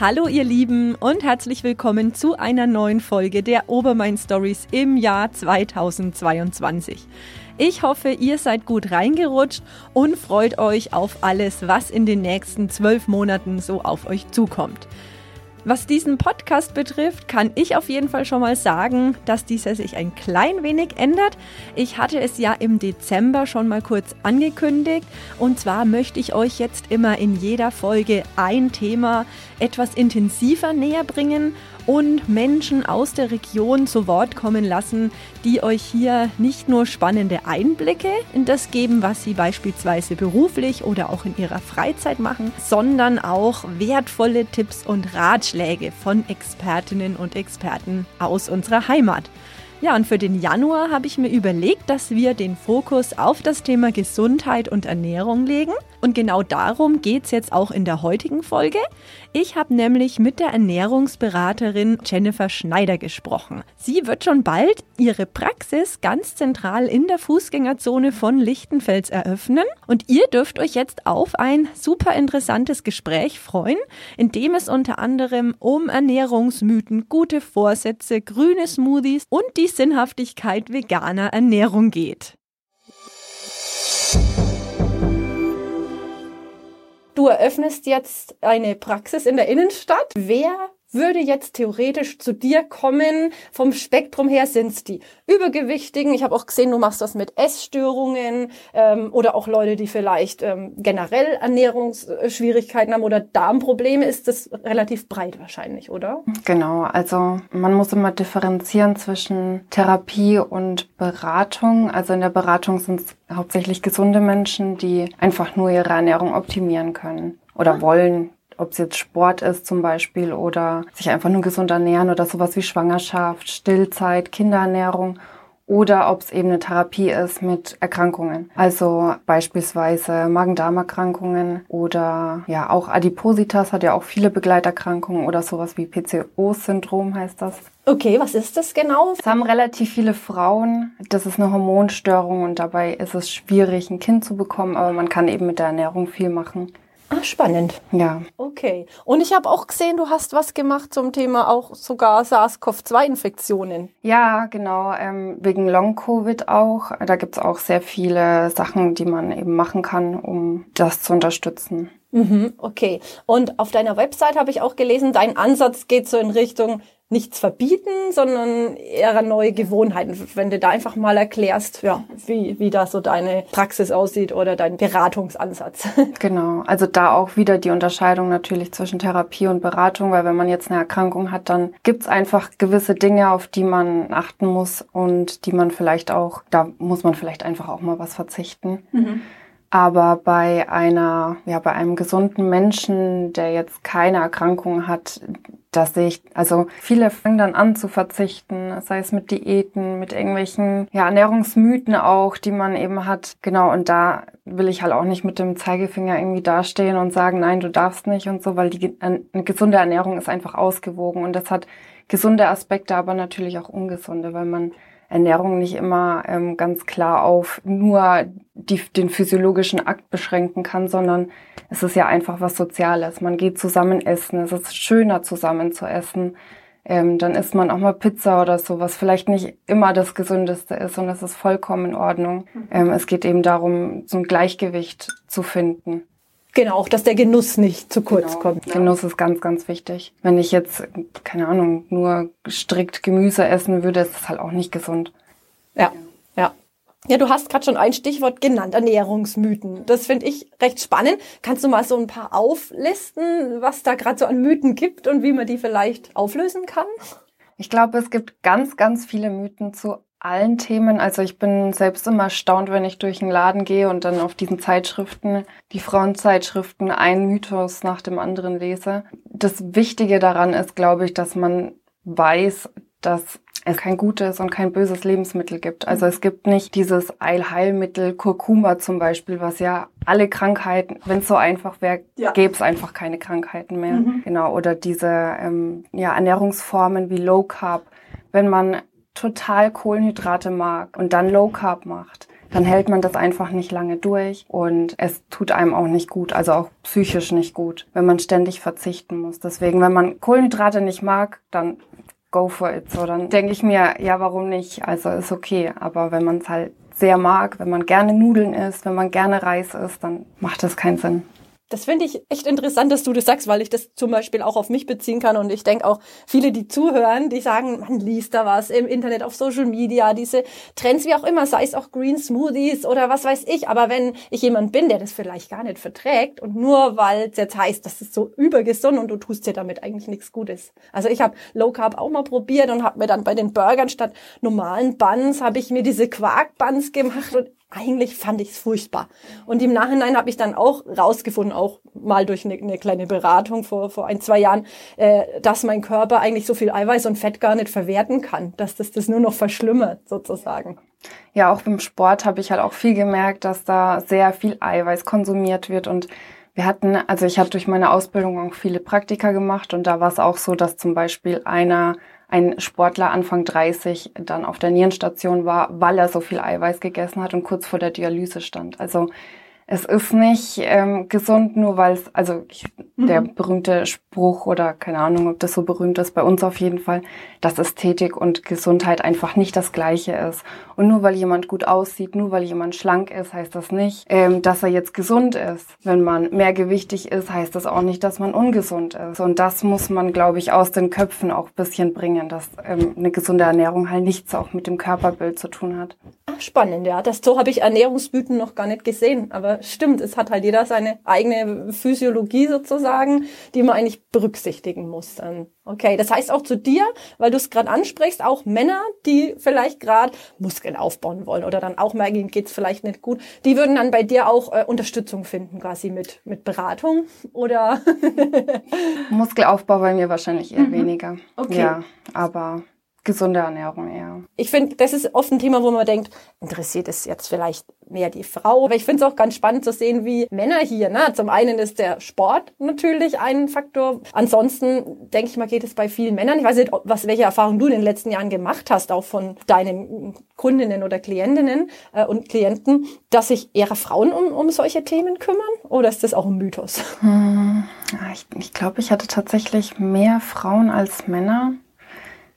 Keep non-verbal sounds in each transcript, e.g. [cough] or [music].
Hallo ihr Lieben und herzlich willkommen zu einer neuen Folge der Obermain Stories im Jahr 2022. Ich hoffe, ihr seid gut reingerutscht und freut euch auf alles, was in den nächsten zwölf Monaten so auf euch zukommt. Was diesen Podcast betrifft, kann ich auf jeden Fall schon mal sagen, dass dieser sich ein klein wenig ändert. Ich hatte es ja im Dezember schon mal kurz angekündigt und zwar möchte ich euch jetzt immer in jeder Folge ein Thema etwas intensiver näher bringen und Menschen aus der Region zu Wort kommen lassen, die euch hier nicht nur spannende Einblicke in das geben, was sie beispielsweise beruflich oder auch in ihrer Freizeit machen, sondern auch wertvolle Tipps und Ratschläge von Expertinnen und Experten aus unserer Heimat. Ja, und für den Januar habe ich mir überlegt, dass wir den Fokus auf das Thema Gesundheit und Ernährung legen. Und genau darum geht es jetzt auch in der heutigen Folge. Ich habe nämlich mit der Ernährungsberaterin Jennifer Schneider gesprochen. Sie wird schon bald ihre Praxis ganz zentral in der Fußgängerzone von Lichtenfels eröffnen. Und ihr dürft euch jetzt auf ein super interessantes Gespräch freuen, in dem es unter anderem um Ernährungsmythen, gute Vorsätze, grüne Smoothies und die Sinnhaftigkeit veganer Ernährung geht. Du eröffnest jetzt eine Praxis in der Innenstadt. Wer würde jetzt theoretisch zu dir kommen. Vom Spektrum her sind es die Übergewichtigen. Ich habe auch gesehen, du machst das mit Essstörungen ähm, oder auch Leute, die vielleicht ähm, generell Ernährungsschwierigkeiten haben oder Darmprobleme. Ist das relativ breit wahrscheinlich, oder? Genau, also man muss immer differenzieren zwischen Therapie und Beratung. Also in der Beratung sind es hauptsächlich gesunde Menschen, die einfach nur ihre Ernährung optimieren können oder ah. wollen ob es jetzt Sport ist zum Beispiel oder sich einfach nur gesund ernähren oder sowas wie Schwangerschaft, Stillzeit, Kinderernährung oder ob es eben eine Therapie ist mit Erkrankungen. Also beispielsweise Magen-Darm-Erkrankungen oder ja auch Adipositas hat ja auch viele Begleiterkrankungen oder sowas wie PCO-Syndrom heißt das. Okay, was ist das genau? Es haben relativ viele Frauen. Das ist eine Hormonstörung und dabei ist es schwierig, ein Kind zu bekommen, aber man kann eben mit der Ernährung viel machen. Ah, spannend. Ja. Okay. Und ich habe auch gesehen, du hast was gemacht zum Thema auch sogar SARS-CoV-2-Infektionen. Ja, genau. Ähm, wegen Long-Covid auch. Da gibt's auch sehr viele Sachen, die man eben machen kann, um das zu unterstützen. Mhm, okay. Und auf deiner Website habe ich auch gelesen, dein Ansatz geht so in Richtung nichts verbieten, sondern eher neue Gewohnheiten. Wenn du da einfach mal erklärst, ja, wie, wie da so deine Praxis aussieht oder dein Beratungsansatz. [laughs] Genau, also da auch wieder die Unterscheidung natürlich zwischen Therapie und Beratung, weil wenn man jetzt eine Erkrankung hat, dann gibt's einfach gewisse Dinge, auf die man achten muss und die man vielleicht auch, da muss man vielleicht einfach auch mal was verzichten. Mhm. Aber bei einer, ja, bei einem gesunden Menschen, der jetzt keine Erkrankung hat, dass ich, also viele fangen dann an zu verzichten, sei es mit Diäten, mit irgendwelchen ja, Ernährungsmythen auch, die man eben hat. Genau, und da will ich halt auch nicht mit dem Zeigefinger irgendwie dastehen und sagen, nein, du darfst nicht und so, weil die eine gesunde Ernährung ist einfach ausgewogen und das hat gesunde Aspekte, aber natürlich auch ungesunde, weil man Ernährung nicht immer ähm, ganz klar auf nur die, den physiologischen Akt beschränken kann, sondern es ist ja einfach was Soziales. Man geht zusammen essen, es ist schöner zusammen zu essen. Ähm, dann isst man auch mal Pizza oder so, was vielleicht nicht immer das Gesündeste ist und das ist vollkommen in Ordnung. Mhm. Ähm, es geht eben darum, so ein Gleichgewicht zu finden. Genau, auch dass der Genuss nicht zu kurz genau. kommt. Ne? Genuss ist ganz, ganz wichtig. Wenn ich jetzt, keine Ahnung, nur strikt Gemüse essen würde, ist das halt auch nicht gesund. Ja, ja. Ja, du hast gerade schon ein Stichwort genannt, Ernährungsmythen. Das finde ich recht spannend. Kannst du mal so ein paar auflisten, was da gerade so an Mythen gibt und wie man die vielleicht auflösen kann? Ich glaube, es gibt ganz, ganz viele Mythen zu allen Themen. Also ich bin selbst immer erstaunt, wenn ich durch einen Laden gehe und dann auf diesen Zeitschriften, die Frauenzeitschriften, einen Mythos nach dem anderen lese. Das Wichtige daran ist, glaube ich, dass man weiß, dass es kein gutes und kein böses Lebensmittel gibt. Also es gibt nicht dieses Eilheilmittel Kurkuma zum Beispiel, was ja alle Krankheiten, wenn es so einfach wäre, ja. gäbe es einfach keine Krankheiten mehr. Mhm. Genau. Oder diese ähm, ja, Ernährungsformen wie Low Carb. Wenn man total Kohlenhydrate mag und dann Low Carb macht, dann hält man das einfach nicht lange durch und es tut einem auch nicht gut, also auch psychisch nicht gut, wenn man ständig verzichten muss. Deswegen, wenn man Kohlenhydrate nicht mag, dann go for it. So, dann denke ich mir, ja, warum nicht? Also ist okay. Aber wenn man es halt sehr mag, wenn man gerne Nudeln isst, wenn man gerne Reis isst, dann macht das keinen Sinn. Das finde ich echt interessant, dass du das sagst, weil ich das zum Beispiel auch auf mich beziehen kann. Und ich denke auch, viele, die zuhören, die sagen, man liest da was im Internet, auf Social Media, diese Trends, wie auch immer, sei es auch Green Smoothies oder was weiß ich. Aber wenn ich jemand bin, der das vielleicht gar nicht verträgt und nur weil es jetzt heißt, das ist so übergesund und du tust dir damit eigentlich nichts Gutes. Also ich habe Low Carb auch mal probiert und habe mir dann bei den Burgern statt normalen Buns, habe ich mir diese Quark-Buns gemacht und eigentlich fand ich es furchtbar. Und im Nachhinein habe ich dann auch rausgefunden, auch mal durch eine, eine, kleine Beratung vor, vor ein, zwei Jahren, äh, dass mein Körper eigentlich so viel Eiweiß und Fett gar nicht verwerten kann, dass das das nur noch verschlimmert sozusagen. Ja, auch beim Sport habe ich halt auch viel gemerkt, dass da sehr viel Eiweiß konsumiert wird und wir hatten, also ich habe durch meine Ausbildung auch viele Praktika gemacht und da war es auch so, dass zum Beispiel einer ein Sportler Anfang 30 dann auf der Nierenstation war, weil er so viel Eiweiß gegessen hat und kurz vor der Dialyse stand. Also es ist nicht ähm, gesund, nur weil es, also ich, mhm. der berühmte Spruch oder keine Ahnung, ob das so berühmt ist, bei uns auf jeden Fall, dass Ästhetik und Gesundheit einfach nicht das gleiche ist. Und nur weil jemand gut aussieht, nur weil jemand schlank ist, heißt das nicht, ähm, dass er jetzt gesund ist. Wenn man mehrgewichtig ist, heißt das auch nicht, dass man ungesund ist. Und das muss man, glaube ich, aus den Köpfen auch bisschen bringen, dass ähm, eine gesunde Ernährung halt nichts auch mit dem Körperbild zu tun hat. Spannend, ja. Das so habe ich Ernährungsmythen noch gar nicht gesehen. Aber stimmt, es hat halt jeder seine eigene Physiologie sozusagen, die man eigentlich berücksichtigen muss. Dann. Okay, das heißt auch zu dir, weil du es gerade ansprichst, auch Männer, die vielleicht gerade Muskeln aufbauen wollen oder dann auch merken, geht es vielleicht nicht gut, die würden dann bei dir auch äh, Unterstützung finden, quasi mit, mit Beratung oder? [laughs] Muskelaufbau bei mir wahrscheinlich eher mhm. weniger. Okay. Ja, aber gesunde Ernährung, ja. Ich finde, das ist oft ein Thema, wo man denkt, interessiert es jetzt vielleicht mehr die Frau. Aber ich finde es auch ganz spannend zu sehen, wie Männer hier, ne? Zum einen ist der Sport natürlich ein Faktor. Ansonsten denke ich mal, geht es bei vielen Männern. Ich weiß nicht, was, welche Erfahrungen du in den letzten Jahren gemacht hast, auch von deinen Kundinnen oder Klientinnen äh, und Klienten, dass sich eher Frauen um, um solche Themen kümmern? Oder ist das auch ein Mythos? Hm, ich, ich glaube, ich hatte tatsächlich mehr Frauen als Männer.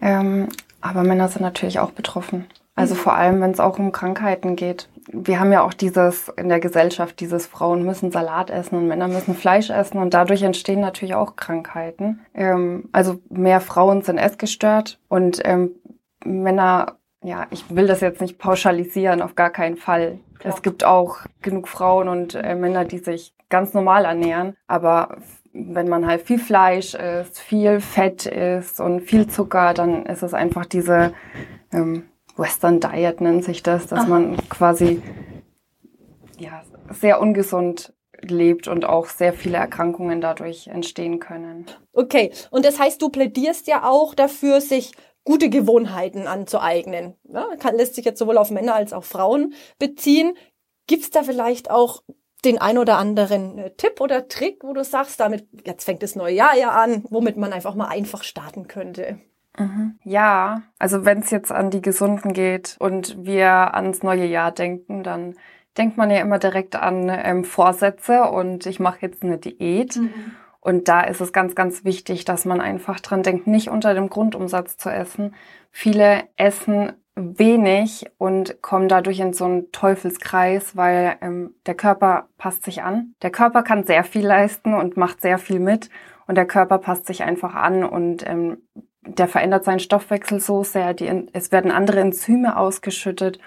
Ähm, aber Männer sind natürlich auch betroffen. Also mhm. vor allem, wenn es auch um Krankheiten geht. Wir haben ja auch dieses in der Gesellschaft, dieses Frauen müssen Salat essen und Männer müssen Fleisch essen und dadurch entstehen natürlich auch Krankheiten. Ähm, also mehr Frauen sind essgestört und ähm, Männer, ja, ich will das jetzt nicht pauschalisieren, auf gar keinen Fall. Klar. Es gibt auch genug Frauen und äh, Männer, die sich ganz normal ernähren, aber wenn man halt viel Fleisch isst, viel Fett isst und viel Zucker, dann ist es einfach diese ähm, Western Diet nennt sich das, dass Aha. man quasi ja, sehr ungesund lebt und auch sehr viele Erkrankungen dadurch entstehen können. Okay, und das heißt, du plädierst ja auch dafür, sich gute Gewohnheiten anzueignen. Ja, kann, lässt sich jetzt sowohl auf Männer als auch Frauen beziehen. Gibt es da vielleicht auch den ein oder anderen äh, Tipp oder Trick, wo du sagst, damit jetzt fängt das neue Jahr ja an, womit man einfach mal einfach starten könnte? Mhm. Ja, also wenn es jetzt an die Gesunden geht und wir ans neue Jahr denken, dann denkt man ja immer direkt an ähm, Vorsätze und ich mache jetzt eine Diät. Mhm. Und da ist es ganz, ganz wichtig, dass man einfach dran denkt, nicht unter dem Grundumsatz zu essen. Viele essen wenig und kommen dadurch in so einen Teufelskreis, weil ähm, der Körper passt sich an. Der Körper kann sehr viel leisten und macht sehr viel mit und der Körper passt sich einfach an und ähm, der verändert seinen Stoffwechsel so sehr, die, es werden andere Enzyme ausgeschüttet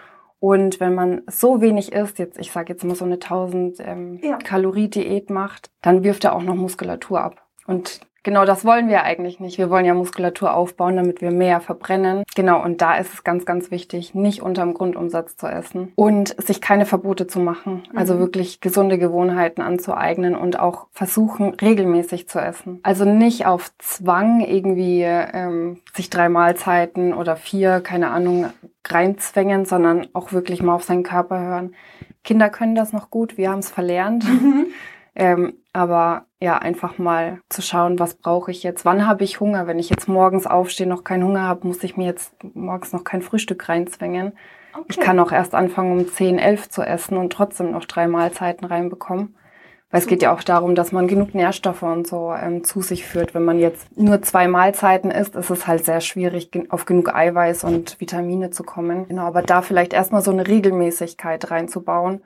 und wenn man so wenig isst, jetzt ich sage jetzt mal so eine 1000 ähm, ja. Kalorie Diät macht, dann wirft er auch noch Muskulatur ab. Und Genau, das wollen wir eigentlich nicht. Wir wollen ja Muskulatur aufbauen, damit wir mehr verbrennen. Genau, und da ist es ganz, ganz wichtig, nicht unterm Grundumsatz zu essen und sich keine Verbote zu machen. Also mhm. wirklich gesunde Gewohnheiten anzueignen und auch versuchen, regelmäßig zu essen. Also nicht auf Zwang irgendwie ähm, sich drei Mahlzeiten oder vier, keine Ahnung, reinzwängen, sondern auch wirklich mal auf seinen Körper hören. Kinder können das noch gut, wir haben es verlernt. Ähm, aber ja, einfach mal zu schauen, was brauche ich jetzt? Wann habe ich Hunger? Wenn ich jetzt morgens aufstehe, noch keinen Hunger habe, muss ich mir jetzt morgens noch kein Frühstück reinzwängen. Okay. Ich kann auch erst anfangen, um 10, 11 zu essen und trotzdem noch drei Mahlzeiten reinbekommen. Weil es geht ja auch darum, dass man genug Nährstoffe und so ähm, zu sich führt. Wenn man jetzt nur zwei Mahlzeiten isst, ist es halt sehr schwierig, auf genug Eiweiß und Vitamine zu kommen. Genau, aber da vielleicht erstmal so eine Regelmäßigkeit reinzubauen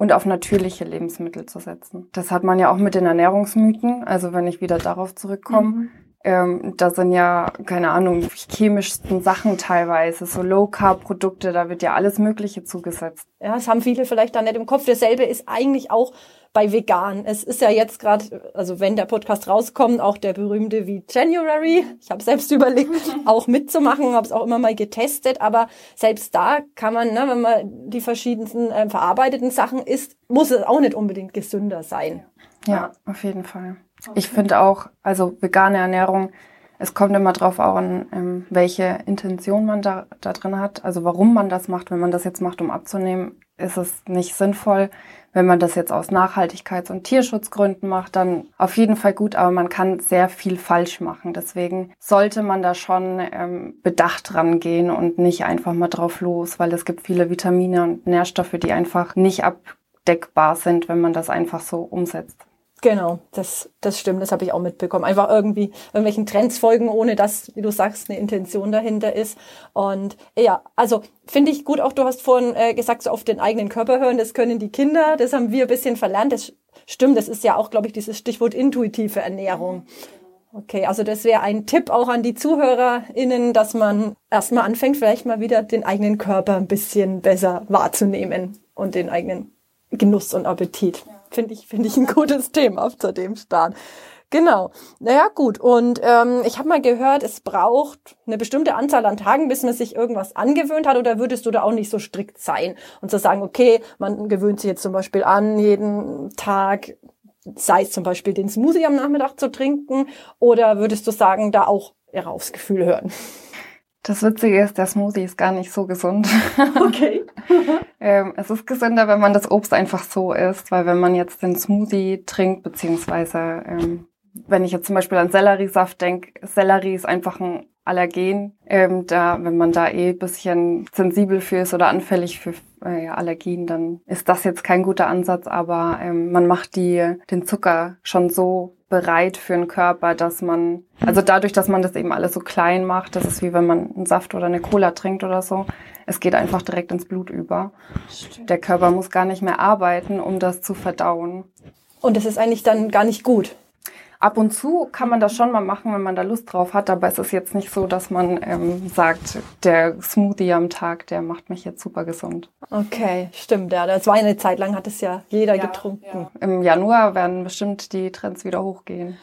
und auf natürliche Lebensmittel zu setzen. Das hat man ja auch mit den Ernährungsmythen. Also wenn ich wieder darauf zurückkomme, mhm. Ähm, da sind ja, keine Ahnung, chemischsten Sachen teilweise, so Low-Carb-Produkte, da wird ja alles Mögliche zugesetzt. Ja, das haben viele vielleicht da nicht im Kopf. Dasselbe ist eigentlich auch bei vegan. Es ist ja jetzt gerade, also wenn der Podcast rauskommt, auch der berühmte wie January. Ich habe selbst [laughs] überlegt, auch mitzumachen, habe es auch immer mal getestet, aber selbst da kann man, ne, wenn man die verschiedensten äh, verarbeiteten Sachen isst, muss es auch nicht unbedingt gesünder sein. Ja, auf jeden Fall. Ich finde auch, also vegane Ernährung, es kommt immer drauf an, ähm, welche Intention man da, da drin hat. Also warum man das macht. Wenn man das jetzt macht, um abzunehmen, ist es nicht sinnvoll. Wenn man das jetzt aus Nachhaltigkeits- und Tierschutzgründen macht, dann auf jeden Fall gut, aber man kann sehr viel falsch machen. Deswegen sollte man da schon ähm, bedacht rangehen und nicht einfach mal drauf los, weil es gibt viele Vitamine und Nährstoffe, die einfach nicht abdeckbar sind, wenn man das einfach so umsetzt. Genau, das, das stimmt, das habe ich auch mitbekommen. Einfach irgendwie irgendwelchen Trends folgen, ohne dass, wie du sagst, eine Intention dahinter ist. Und ja, also finde ich gut, auch du hast vorhin äh, gesagt, so auf den eigenen Körper hören, das können die Kinder, das haben wir ein bisschen verlernt. Das stimmt, das ist ja auch, glaube ich, dieses Stichwort intuitive Ernährung. Okay, also das wäre ein Tipp auch an die ZuhörerInnen, dass man erstmal anfängt, vielleicht mal wieder den eigenen Körper ein bisschen besser wahrzunehmen und den eigenen Genuss und Appetit. Ja. Finde ich, finde ich ein gutes [laughs] Thema zu dem Start. Genau. Naja, gut. Und ähm, ich habe mal gehört, es braucht eine bestimmte Anzahl an Tagen, bis man sich irgendwas angewöhnt hat. Oder würdest du da auch nicht so strikt sein und zu sagen, okay, man gewöhnt sich jetzt zum Beispiel an, jeden Tag, sei es zum Beispiel den Smoothie am Nachmittag zu trinken, oder würdest du sagen, da auch eher aufs Gefühl hören? Das Witzige ist, der Smoothie ist gar nicht so gesund. [laughs] Okay. ähm, es ist gesünder, wenn man das Obst einfach so isst, weil wenn man jetzt den Smoothie trinkt, beziehungsweise ähm, wenn ich jetzt zum Beispiel an Selleriesaft denke, Sellerie ist einfach ein Allergen. Ähm, da, wenn man da eh bisschen sensibel für ist oder anfällig für äh, Allergien, dann ist das jetzt kein guter Ansatz, aber ähm, man macht die, den Zucker schon so bereit für den Körper, dass man, also dadurch, dass man das eben alles so klein macht, das ist wie wenn man einen Saft oder eine Cola trinkt oder so, es geht einfach direkt ins Blut über. Der Körper muss gar nicht mehr arbeiten, um das zu verdauen. Und das ist eigentlich dann gar nicht gut. Ab und zu kann man das schon mal machen, wenn man da Lust drauf hat, aber es ist jetzt nicht so, dass man ähm, sagt, der Smoothie am Tag, der macht mich jetzt super gesund. Okay, stimmt, ja. Das war eine Zeit lang, hat es ja jeder ja, getrunken. Ja. Im Januar werden bestimmt die Trends wieder hochgehen.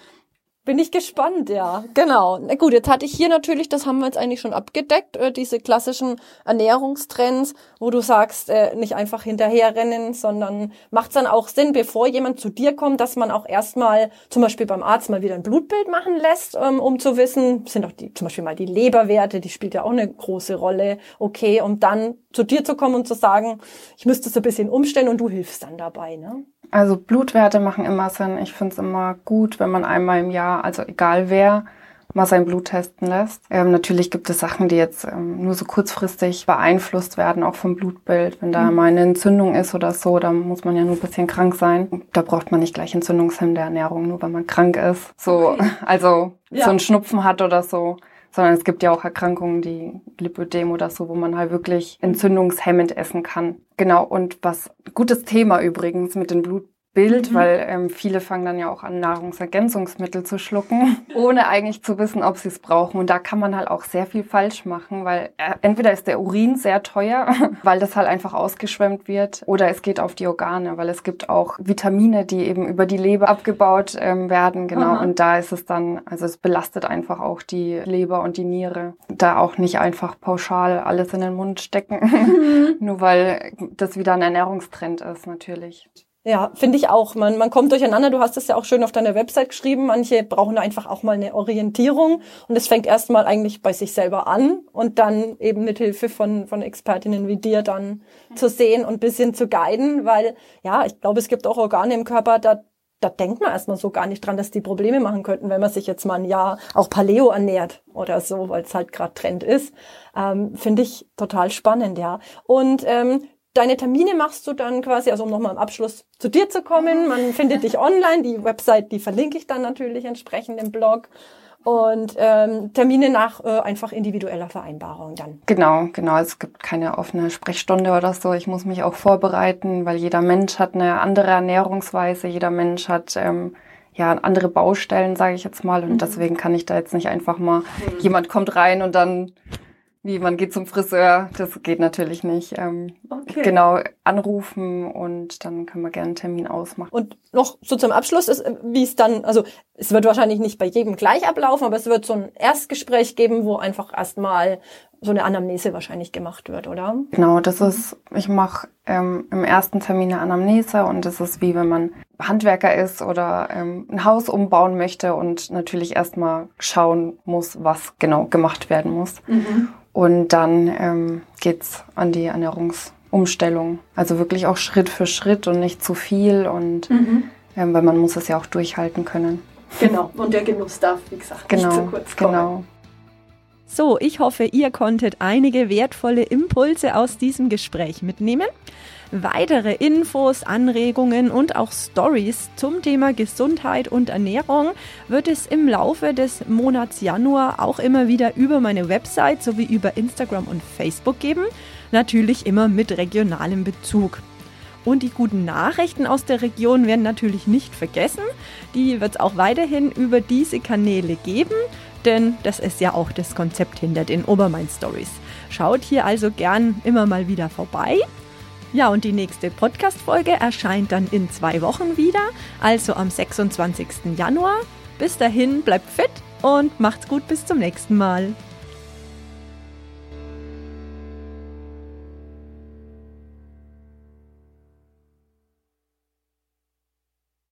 Bin ich gespannt, ja. Genau. Na gut, jetzt hatte ich hier natürlich, das haben wir jetzt eigentlich schon abgedeckt, äh, diese klassischen Ernährungstrends, wo du sagst, äh, nicht einfach hinterherrennen, sondern macht es dann auch Sinn, bevor jemand zu dir kommt, dass man auch erstmal zum Beispiel beim Arzt mal wieder ein Blutbild machen lässt, ähm, um zu wissen, sind auch die, zum Beispiel mal die Leberwerte, die spielt ja auch eine große Rolle, okay, um dann zu dir zu kommen und zu sagen, ich müsste es ein bisschen umstellen und du hilfst dann dabei, ne? Also Blutwerte machen immer Sinn. Ich finde es immer gut, wenn man einmal im Jahr, also egal wer, mal sein Blut testen lässt. Ähm, natürlich gibt es Sachen, die jetzt ähm, nur so kurzfristig beeinflusst werden, auch vom Blutbild. Wenn da mhm. mal eine Entzündung ist oder so, dann muss man ja nur ein bisschen krank sein. Da braucht man nicht gleich entzündungshemmende Ernährung, nur weil man krank ist. So, okay. [laughs] also ja. so ein Schnupfen hat oder so sondern es gibt ja auch Erkrankungen, die Lipödem oder so, wo man halt wirklich entzündungshemmend essen kann. Genau, und was gutes Thema übrigens mit den Blut Bild, mhm. weil ähm, viele fangen dann ja auch an, Nahrungsergänzungsmittel zu schlucken, [laughs] ohne eigentlich zu wissen, ob sie es brauchen. Und da kann man halt auch sehr viel falsch machen, weil äh, entweder ist der Urin sehr teuer, [laughs] weil das halt einfach ausgeschwemmt wird, oder es geht auf die Organe, weil es gibt auch Vitamine, die eben über die Leber abgebaut ähm, werden, genau. Aha. Und da ist es dann, also es belastet einfach auch die Leber und die Niere. Da auch nicht einfach pauschal alles in den Mund stecken, [laughs] mhm. nur weil das wieder ein Ernährungstrend ist, natürlich. Ja, finde ich auch. Man, man kommt durcheinander. Du hast es ja auch schön auf deiner Website geschrieben. Manche brauchen einfach auch mal eine Orientierung. Und es fängt erstmal eigentlich bei sich selber an und dann eben mit Hilfe von, von Expertinnen wie dir dann zu sehen und bisschen zu guiden, weil ja, ich glaube, es gibt auch Organe im Körper, da da denkt man erstmal so gar nicht dran, dass die Probleme machen könnten, wenn man sich jetzt mal ein Jahr auch Paleo ernährt oder so, weil es halt gerade Trend ist. Ähm, Finde ich total spannend, ja. Und ähm, deine Termine machst du dann quasi, also um nochmal im Abschluss zu dir zu kommen. Man findet dich online, die Website, die verlinke ich dann natürlich entsprechend im Blog und ähm, Termine nach äh, einfach individueller Vereinbarung dann. Genau, genau. Es gibt keine offene Sprechstunde oder so. Ich muss mich auch vorbereiten, weil jeder Mensch hat eine andere Ernährungsweise, jeder Mensch hat ähm, ja andere Baustellen, sage ich jetzt mal. Und mhm. deswegen kann ich da jetzt nicht einfach mal, mhm. jemand kommt rein und dann wie man geht zum Friseur, das geht natürlich nicht. Ähm, okay. Genau, anrufen und dann können wir gerne einen Termin ausmachen. Und noch so zum Abschluss ist, wie es dann, also es wird wahrscheinlich nicht bei jedem gleich ablaufen, aber es wird so ein Erstgespräch geben, wo einfach erstmal so eine Anamnese wahrscheinlich gemacht wird, oder? Genau, das ist, ich mache ähm, im ersten Termin eine Anamnese und das ist wie wenn man Handwerker ist oder ähm, ein Haus umbauen möchte und natürlich erstmal schauen muss, was genau gemacht werden muss. Mhm. Und dann ähm, geht's an die Ernährungsumstellung. Also wirklich auch Schritt für Schritt und nicht zu viel und mhm. ähm, weil man muss es ja auch durchhalten können. Genau, und der Genuss darf, wie gesagt, genau, nicht zu kurz kommen. Genau. So, ich hoffe, ihr konntet einige wertvolle Impulse aus diesem Gespräch mitnehmen. Weitere Infos, Anregungen und auch Stories zum Thema Gesundheit und Ernährung wird es im Laufe des Monats Januar auch immer wieder über meine Website sowie über Instagram und Facebook geben. Natürlich immer mit regionalem Bezug. Und die guten Nachrichten aus der Region werden natürlich nicht vergessen. Die wird es auch weiterhin über diese Kanäle geben, denn das ist ja auch das Konzept hinter den Obermain Stories. Schaut hier also gern immer mal wieder vorbei. Ja, und die nächste Podcast-Folge erscheint dann in zwei Wochen wieder, also am 26. Januar. Bis dahin, bleibt fit und macht's gut bis zum nächsten Mal.